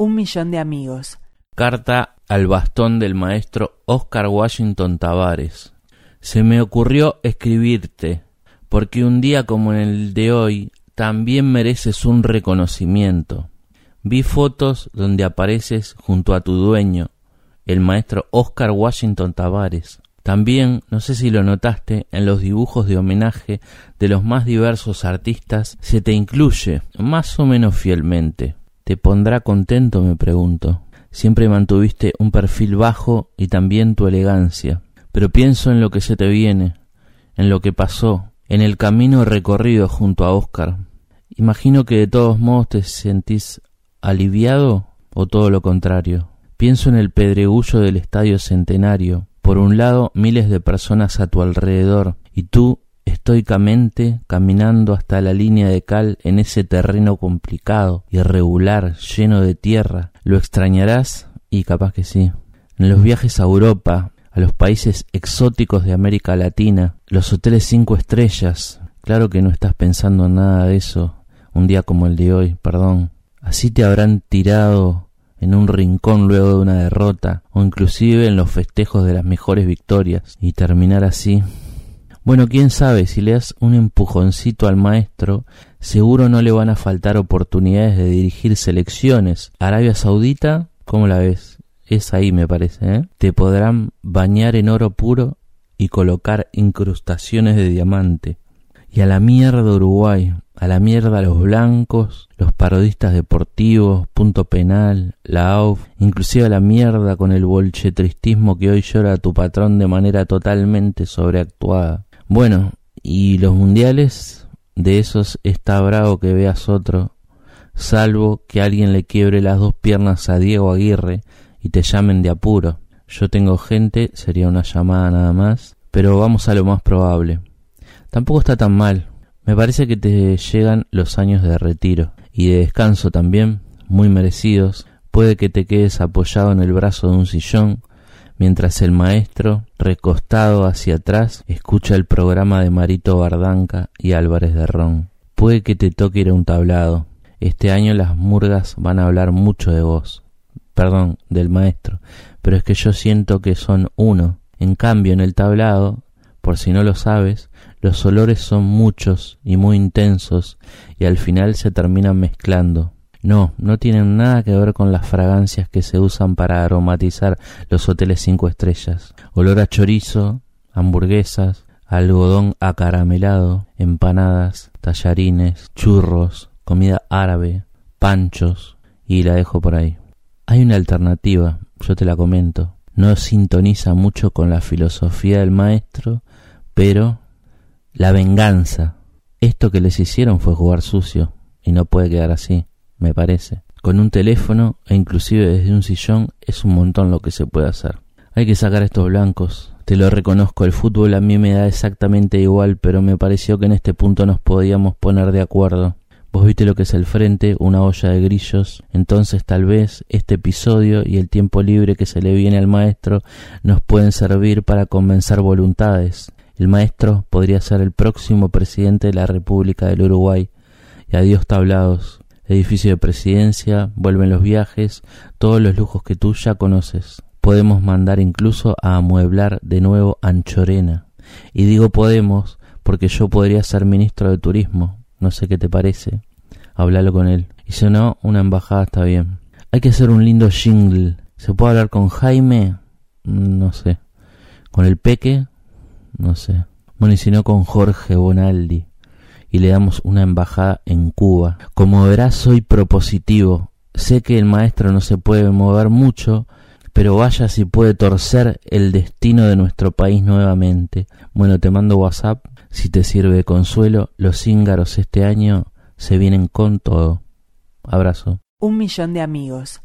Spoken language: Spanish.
Un millón de amigos. Carta al bastón del maestro Oscar Washington Tavares. Se me ocurrió escribirte, porque un día como el de hoy también mereces un reconocimiento. Vi fotos donde apareces junto a tu dueño, el maestro Oscar Washington Tavares. También, no sé si lo notaste, en los dibujos de homenaje de los más diversos artistas se te incluye, más o menos fielmente. ¿Te pondrá contento? me pregunto. Siempre mantuviste un perfil bajo y también tu elegancia. Pero pienso en lo que se te viene, en lo que pasó, en el camino recorrido junto a Oscar. Imagino que de todos modos te sentís aliviado o todo lo contrario. Pienso en el pedregullo del estadio centenario. Por un lado, miles de personas a tu alrededor y tú estoicamente caminando hasta la línea de cal en ese terreno complicado, irregular, lleno de tierra. ¿Lo extrañarás? Y capaz que sí. En los viajes a Europa, a los países exóticos de América Latina, los hoteles cinco estrellas. Claro que no estás pensando en nada de eso un día como el de hoy, perdón. Así te habrán tirado en un rincón luego de una derrota, o inclusive en los festejos de las mejores victorias, y terminar así bueno, quién sabe, si le das un empujoncito al maestro, seguro no le van a faltar oportunidades de dirigir selecciones. Arabia Saudita, ¿cómo la ves? Es ahí, me parece, ¿eh? Te podrán bañar en oro puro y colocar incrustaciones de diamante. Y a la mierda Uruguay, a la mierda los blancos, los parodistas deportivos, punto penal, la AUF, inclusive a la mierda con el bolchetristismo que hoy llora a tu patrón de manera totalmente sobreactuada. Bueno, y los mundiales, de esos está bravo que veas otro, salvo que alguien le quiebre las dos piernas a Diego Aguirre y te llamen de apuro. Yo tengo gente, sería una llamada nada más, pero vamos a lo más probable. Tampoco está tan mal. Me parece que te llegan los años de retiro y de descanso también, muy merecidos. Puede que te quedes apoyado en el brazo de un sillón mientras el maestro, recostado hacia atrás, escucha el programa de Marito Bardanca y Álvarez de Ron. Puede que te toque ir a un tablado. Este año las murgas van a hablar mucho de vos. Perdón, del maestro. Pero es que yo siento que son uno. En cambio, en el tablado, por si no lo sabes, los olores son muchos y muy intensos y al final se terminan mezclando. No, no tienen nada que ver con las fragancias que se usan para aromatizar los hoteles cinco estrellas. Olor a chorizo, hamburguesas, algodón acaramelado, empanadas, tallarines, churros, comida árabe, panchos, y la dejo por ahí. Hay una alternativa, yo te la comento. No sintoniza mucho con la filosofía del maestro, pero la venganza. Esto que les hicieron fue jugar sucio, y no puede quedar así me parece. Con un teléfono e inclusive desde un sillón es un montón lo que se puede hacer. Hay que sacar estos blancos. Te lo reconozco, el fútbol a mí me da exactamente igual, pero me pareció que en este punto nos podíamos poner de acuerdo. Vos viste lo que es el frente, una olla de grillos, entonces tal vez este episodio y el tiempo libre que se le viene al maestro nos pueden servir para convencer voluntades. El maestro podría ser el próximo presidente de la República del Uruguay. Y adiós tablados edificio de presidencia, vuelven los viajes, todos los lujos que tú ya conoces. Podemos mandar incluso a amueblar de nuevo Anchorena. Y digo podemos porque yo podría ser ministro de turismo. No sé qué te parece. Háblalo con él. Y si no, una embajada está bien. Hay que hacer un lindo jingle. ¿Se puede hablar con Jaime? No sé. ¿Con el Peque? No sé. Bueno, y si no con Jorge Bonaldi y le damos una embajada en Cuba. Como verás, soy propositivo. Sé que el maestro no se puede mover mucho, pero vaya si puede torcer el destino de nuestro país nuevamente. Bueno, te mando WhatsApp. Si te sirve de consuelo, los íngaros este año se vienen con todo. Abrazo. Un millón de amigos.